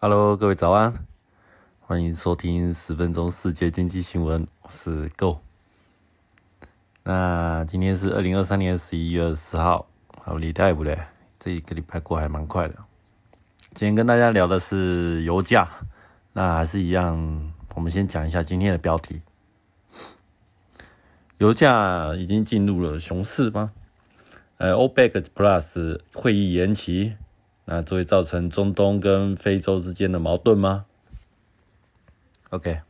Hello，各位早安，欢迎收听十分钟世界经济新闻，我是 Go。那今天是二零二三年十一月二十号，好，礼拜五嘞，这一个礼拜过还蛮快的。今天跟大家聊的是油价，那还是一样，我们先讲一下今天的标题。油价已经进入了熊市吗？呃，OPEC Plus 会议延期，那这会造成中东跟非洲之间的矛盾吗？OK，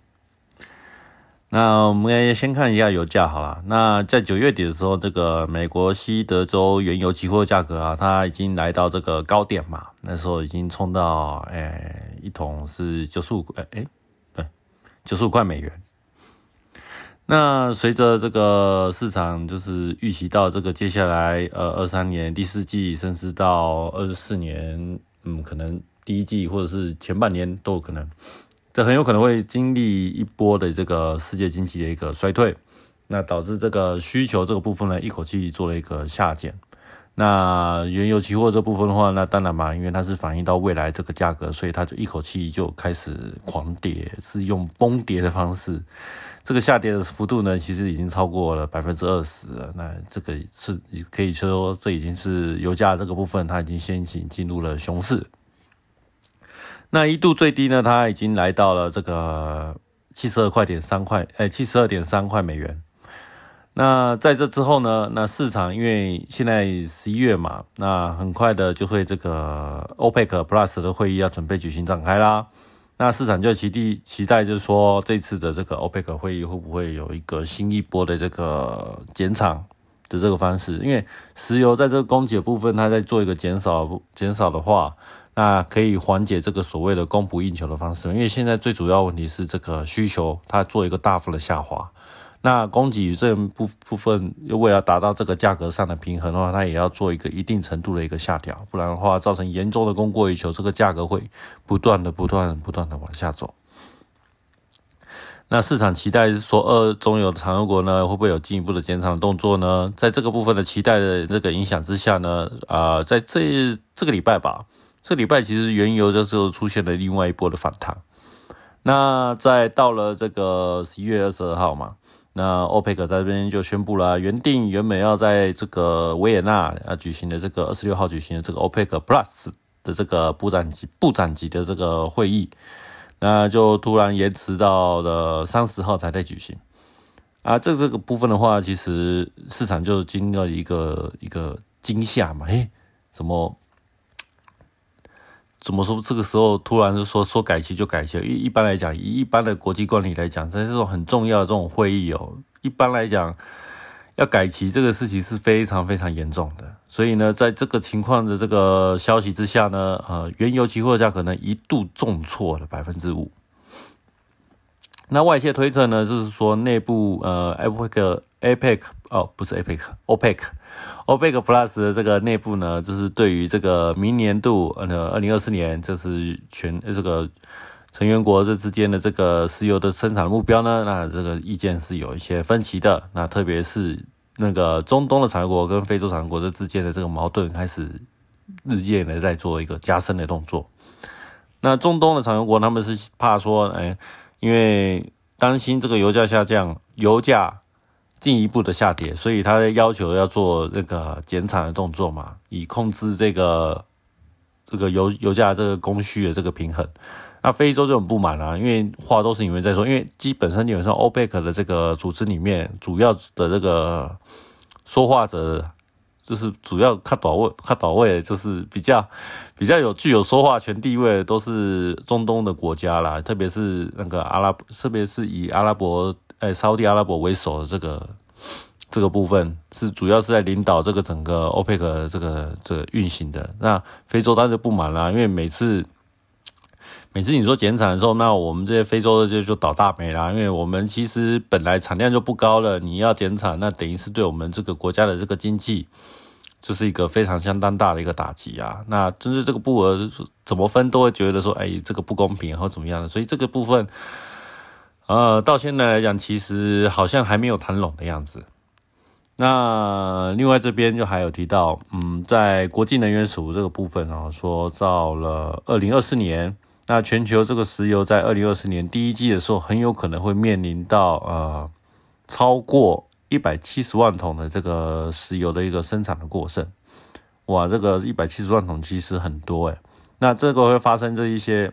那我们先看一下油价好了。那在九月底的时候，这个美国西德州原油期货价格啊，它已经来到这个高点嘛，那时候已经冲到，哎，一桶是九十五，哎哎，对，九十五块美元。那随着这个市场就是预期到这个接下来呃二三年第四季，甚至到二十四年，嗯，可能第一季或者是前半年都有可能，这很有可能会经历一波的这个世界经济的一个衰退，那导致这个需求这个部分呢一口气做了一个下减。那原油期货这部分的话，那当然嘛，因为它是反映到未来这个价格，所以它就一口气就开始狂跌，是用崩跌的方式。这个下跌的幅度呢，其实已经超过了百分之二十。那这个是可以说，这已经是油价这个部分，它已经先行进入了熊市。那一度最低呢，它已经来到了这个七十二块点三块，哎，七十二点三块美元。那在这之后呢，那市场因为现在十一月嘛，那很快的就会这个 OPEC Plus 的会议要准备举行展开啦。那市场就期地期待，就是说这次的这个 OPEC 会议会不会有一个新一波的这个减产的这个方式？因为石油在这个供给部分，它在做一个减少减少的话，那可以缓解这个所谓的供不应求的方式。因为现在最主要问题是这个需求它做一个大幅的下滑。那供给这部部分又为了达到这个价格上的平衡的话，它也要做一个一定程度的一个下调，不然的话造成严重的供过于求，这个价格会不断的、不断、不断的往下走。那市场期待说，二中油的产油国呢，会不会有进一步的减产动作呢？在这个部分的期待的这个影响之下呢，啊，在这这个礼拜吧，这礼拜其实原油的时候出现了另外一波的反弹。那在到了这个十一月二十二号嘛。那欧佩克在这边就宣布了，原定原本要在这个维也纳啊举行的这个二十六号举行的这个欧佩克 Plus 的这个部长级部长级的这个会议，那就突然延迟到了三十号才在举行。啊，这这个部分的话，其实市场就经历了一个一个惊吓嘛，诶，怎么？怎么说？这个时候突然就说说改期就改期？一一般来讲，以一般的国际惯例来讲，在这种很重要的这种会议哦，一般来讲要改期这个事情是非常非常严重的。所以呢，在这个情况的这个消息之下呢，呃，原油期货价可能一度重挫了百分之五。那外界推测呢，就是说内部呃，APEC APEC 哦，不是 APEC，OPEC OPEC Plus 的这个内部呢，就是对于这个明年度呃二零二四年，就是全这个成员国这之间的这个石油的生产目标呢，那这个意见是有一些分歧的。那特别是那个中东的产油国跟非洲产油国这之间的这个矛盾开始日渐的在做一个加深的动作。那中东的产油国他们是怕说，哎。因为担心这个油价下降，油价进一步的下跌，所以他要求要做那个减产的动作嘛，以控制这个这个油油价这个供需的这个平衡。那非洲就很不满啊，因为话都是你们在说，因为基本上基本上欧佩克的这个组织里面，主要的这个说话者。就是主要看到位，看到位就是比较比较有具有说话权地位的，都是中东的国家啦，特别是那个阿拉，特别是以阿拉伯，哎，沙地阿拉伯为首的这个这个部分，是主要是在领导这个整个欧佩克这个这运行的。那非洲当然就不满啦，因为每次。每次你说减产的时候，那我们这些非洲的就就倒大霉啦，因为我们其实本来产量就不高了，你要减产，那等于是对我们这个国家的这个经济，就是一个非常相当大的一个打击啊。那针对这个布额怎么分，都会觉得说，哎，这个不公平，或怎么样的，所以这个部分，呃，到现在来讲，其实好像还没有谈拢的样子。那另外这边就还有提到，嗯，在国际能源署这个部分啊，说到了二零二四年。那全球这个石油在二零二四年第一季的时候，很有可能会面临到呃超过一百七十万桶的这个石油的一个生产的过剩。哇，这个一百七十万桶其实很多诶。那这个会发生这一些，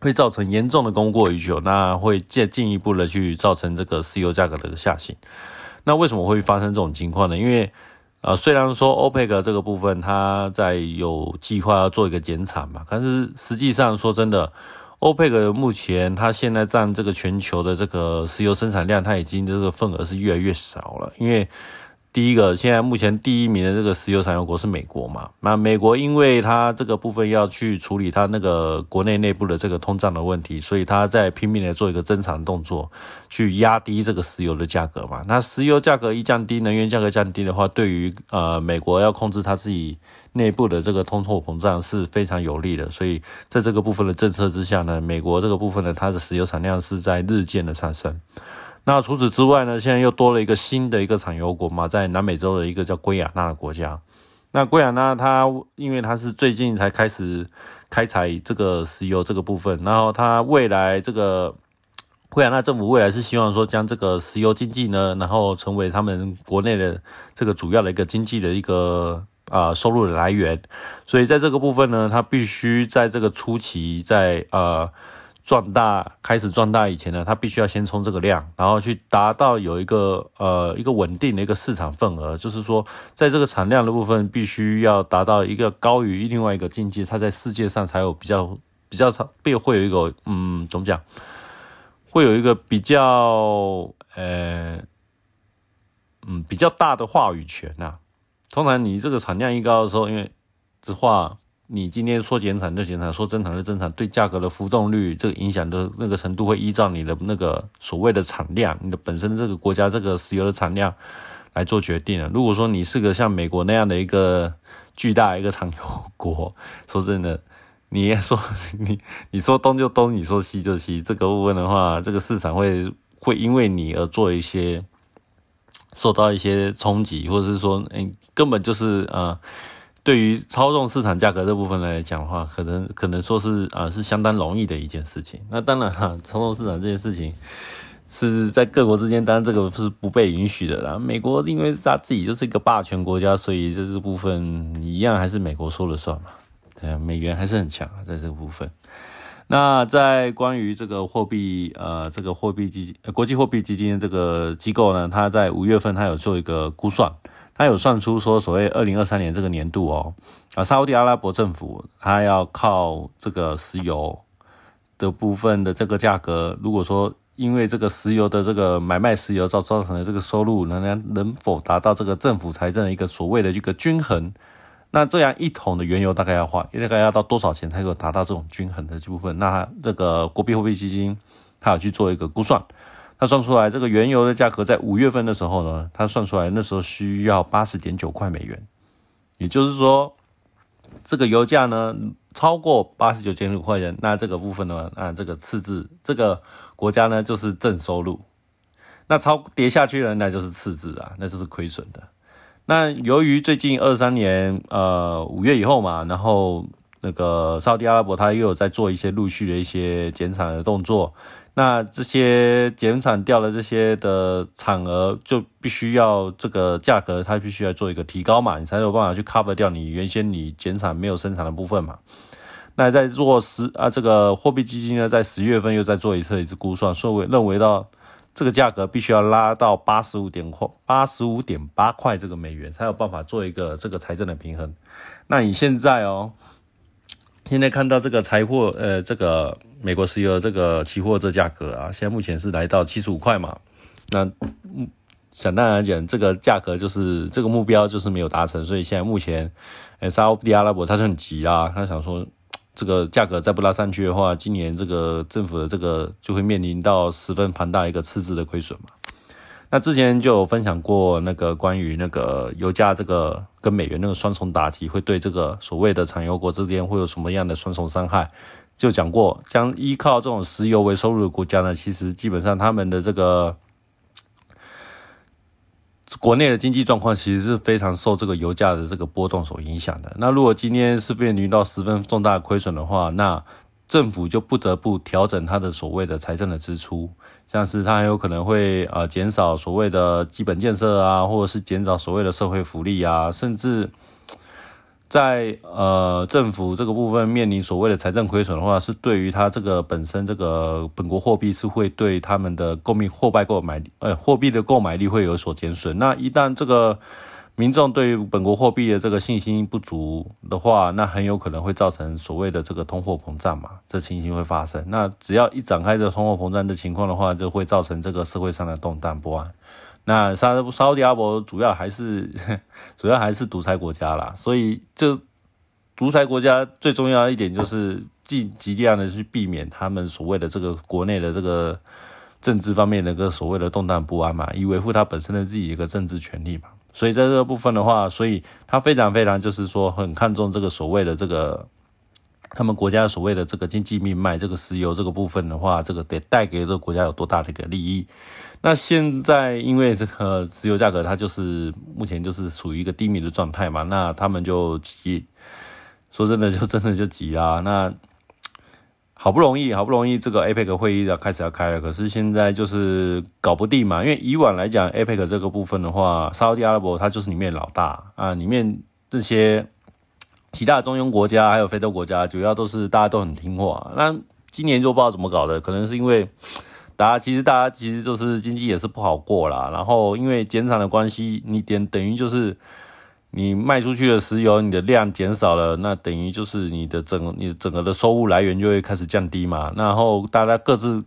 会造成严重的供过于求，那会进进一步的去造成这个石油价格的下行。那为什么会发生这种情况呢？因为呃，虽然说欧佩克这个部分它在有计划要做一个减产嘛，但是实际上说真的，欧佩克目前它现在占这个全球的这个石油生产量，它已经这个份额是越来越少了，因为。第一个，现在目前第一名的这个石油产油国是美国嘛？那美国因为它这个部分要去处理它那个国内内部的这个通胀的问题，所以它在拼命的做一个增产动作，去压低这个石油的价格嘛。那石油价格一降低，能源价格降低的话，对于呃美国要控制它自己内部的这个通货膨胀是非常有利的。所以在这个部分的政策之下呢，美国这个部分呢，它的石油产量是在日渐的上升。那除此之外呢？现在又多了一个新的一个产油国嘛，在南美洲的一个叫圭亚那的国家。那圭亚那它因为它是最近才开始开采这个石油这个部分，然后它未来这个圭亚那政府未来是希望说将这个石油经济呢，然后成为他们国内的这个主要的一个经济的一个啊收入的来源。所以在这个部分呢，它必须在这个初期在呃。壮大开始壮大以前呢，它必须要先冲这个量，然后去达到有一个呃一个稳定的一个市场份额，就是说在这个产量的部分必须要达到一个高于另外一个境界，它在世界上才有比较比较长，会会有一个嗯怎么讲，会有一个比较呃嗯比较大的话语权呐。通常你这个产量一高的时候，因为这话。你今天说减产就减产，说增产就增产，对价格的浮动率这个影响的那个程度会依照你的那个所谓的产量，你的本身这个国家这个石油的产量来做决定了。如果说你是个像美国那样的一个巨大一个产油国，说真的，你也说你你说东就东，你说西就西，这个部分的话，这个市场会会因为你而做一些受到一些冲击，或者是说，嗯，根本就是呃。对于操纵市场价格这部分来讲的话，可能可能说是啊是相当容易的一件事情。那当然哈，操纵市场这件事情是在各国之间，当然这个是不被允许的啦。美国因为他自己就是一个霸权国家，所以这这部分一样还是美国说了算嘛。对，美元还是很强啊，在这个部分。那在关于这个货币呃这个货币基金国际货币基金这个机构呢，它在五月份它有做一个估算。他有算出说，所谓二零二三年这个年度哦，啊，沙特阿拉伯政府他要靠这个石油的部分的这个价格，如果说因为这个石油的这个买卖石油造造成的这个收入，能能能否达到这个政府财政的一个所谓的一个均衡？那这样一桶的原油大概要花，大概要到多少钱才能够达到这种均衡的这部分？那这个国币货币基金，他有去做一个估算。他算出来，这个原油的价格在五月份的时候呢，他算出来那时候需要八十点九块美元，也就是说，这个油价呢超过八十九点五块钱，那这个部分呢，啊，这个赤字，这个国家呢就是正收入，那超跌下去了，那就是赤字啊，那就是亏损的。那由于最近二三年，呃，五月以后嘛，然后那个沙特阿拉伯它又有在做一些陆续的一些减产的动作。那这些减产掉了这些的产额，就必须要这个价格，它必须要做一个提高嘛，你才有办法去 cover 掉你原先你减产没有生产的部分嘛。那在做十啊，这个货币基金呢，在十月份又在做一次一次估算，说为认为到这个价格必须要拉到八十五点块八十五点八块这个美元，才有办法做一个这个财政的平衡。那你现在哦。现在看到这个财货，呃，这个美国石油这个期货这价格啊，现在目前是来到七十五块嘛。那嗯，想当然讲，这个价格就是这个目标就是没有达成，所以现在目前，呃，沙特阿拉伯他就很急啊，他想说这个价格再不拉上去的话，今年这个政府的这个就会面临到十分庞大一个赤字的亏损嘛。那之前就有分享过那个关于那个油价这个跟美元那个双重打击会对这个所谓的产油国之间会有什么样的双重伤害，就讲过，将依靠这种石油为收入的国家呢，其实基本上他们的这个国内的经济状况其实是非常受这个油价的这个波动所影响的。那如果今天是面临到十分重大亏损的话，那政府就不得不调整它的所谓的财政的支出，像是它很有可能会呃减少所谓的基本建设啊，或者是减少所谓的社会福利啊，甚至在呃政府这个部分面临所谓的财政亏损的话，是对于它这个本身这个本国货币是会对他们的购命货币购买呃货币的购买力会有所减损。那一旦这个民众对于本国货币的这个信心不足的话，那很有可能会造成所谓的这个通货膨胀嘛，这情形会发生。那只要一展开这通货膨胀的情况的话，就会造成这个社会上的动荡不安。那沙沙特阿伯主要还是 主要还是独裁国家啦，所以这独裁国家最重要一点就是尽极量的去避免他们所谓的这个国内的这个政治方面的个所谓的动荡不安嘛，以维护他本身的自己一个政治权利嘛。所以在这个部分的话，所以他非常非常就是说很看重这个所谓的这个他们国家所谓的这个经济命脉，这个石油这个部分的话，这个得带给这个国家有多大的一个利益。那现在因为这个 石油价格它就是目前就是处于一个低迷的状态嘛，那他们就急，说真的就真的就急啦。那好不容易，好不容易，这个 APEC 会议要开始要开了，可是现在就是搞不定嘛。因为以往来讲，APEC 这个部分的话，沙特阿拉伯它就是里面老大啊，里面这些其他中庸国家还有非洲国家，主要都是大家都很听话。那今年就不知道怎么搞的，可能是因为大家其实大家其实就是经济也是不好过啦，然后因为减产的关系，你点等于就是。你卖出去的石油，你的量减少了，那等于就是你的整你整个的收入来源就会开始降低嘛。然后大家各自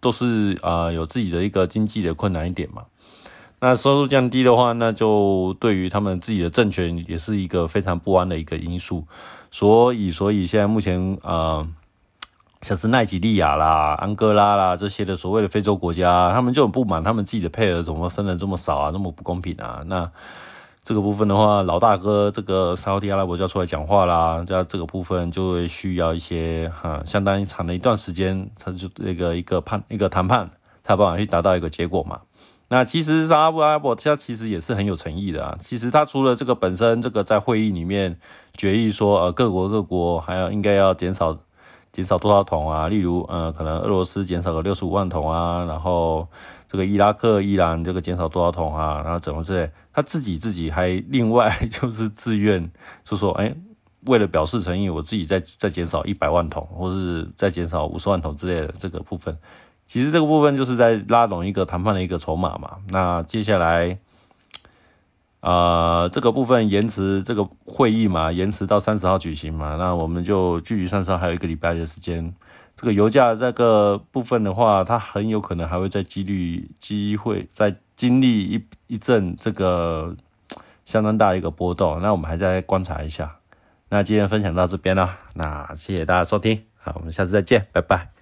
都是啊有自己的一个经济的困难一点嘛。那收入降低的话，那就对于他们自己的政权也是一个非常不安的一个因素。所以，所以现在目前啊，像是奈及利亚啦、安哥拉啦这些的所谓的非洲国家，他们就很不满，他们自己的配额怎么分的这么少啊，那么不公平啊？那。这个部分的话，老大哥这个沙特阿拉伯就要出来讲话啦，这这个部分就会需要一些哈，相当长的一段时间，他就那个一个判一个谈判，才办法去达到一个结果嘛。那其实沙特阿拉伯他其实也是很有诚意的啊。其实他除了这个本身这个在会议里面决议说，呃，各国各国还要应该要减少减少多少桶啊，例如呃，可能俄罗斯减少个六十五万桶啊，然后。这个伊拉克、伊朗这个减少多少桶啊？然后怎么之类，他自己自己还另外 就是自愿，就说，哎，为了表示诚意，我自己再再减少一百万桶，或是再减少五十万桶之类的这个部分。其实这个部分就是在拉拢一个谈判的一个筹码嘛。那接下来，呃，这个部分延迟这个会议嘛，延迟到三十号举行嘛。那我们就距离三十号还有一个礼拜的时间。这个油价这个部分的话，它很有可能还会在几率机会再经历一一阵这个相当大的一个波动，那我们还在观察一下。那今天分享到这边了，那谢谢大家收听，好，我们下次再见，拜拜。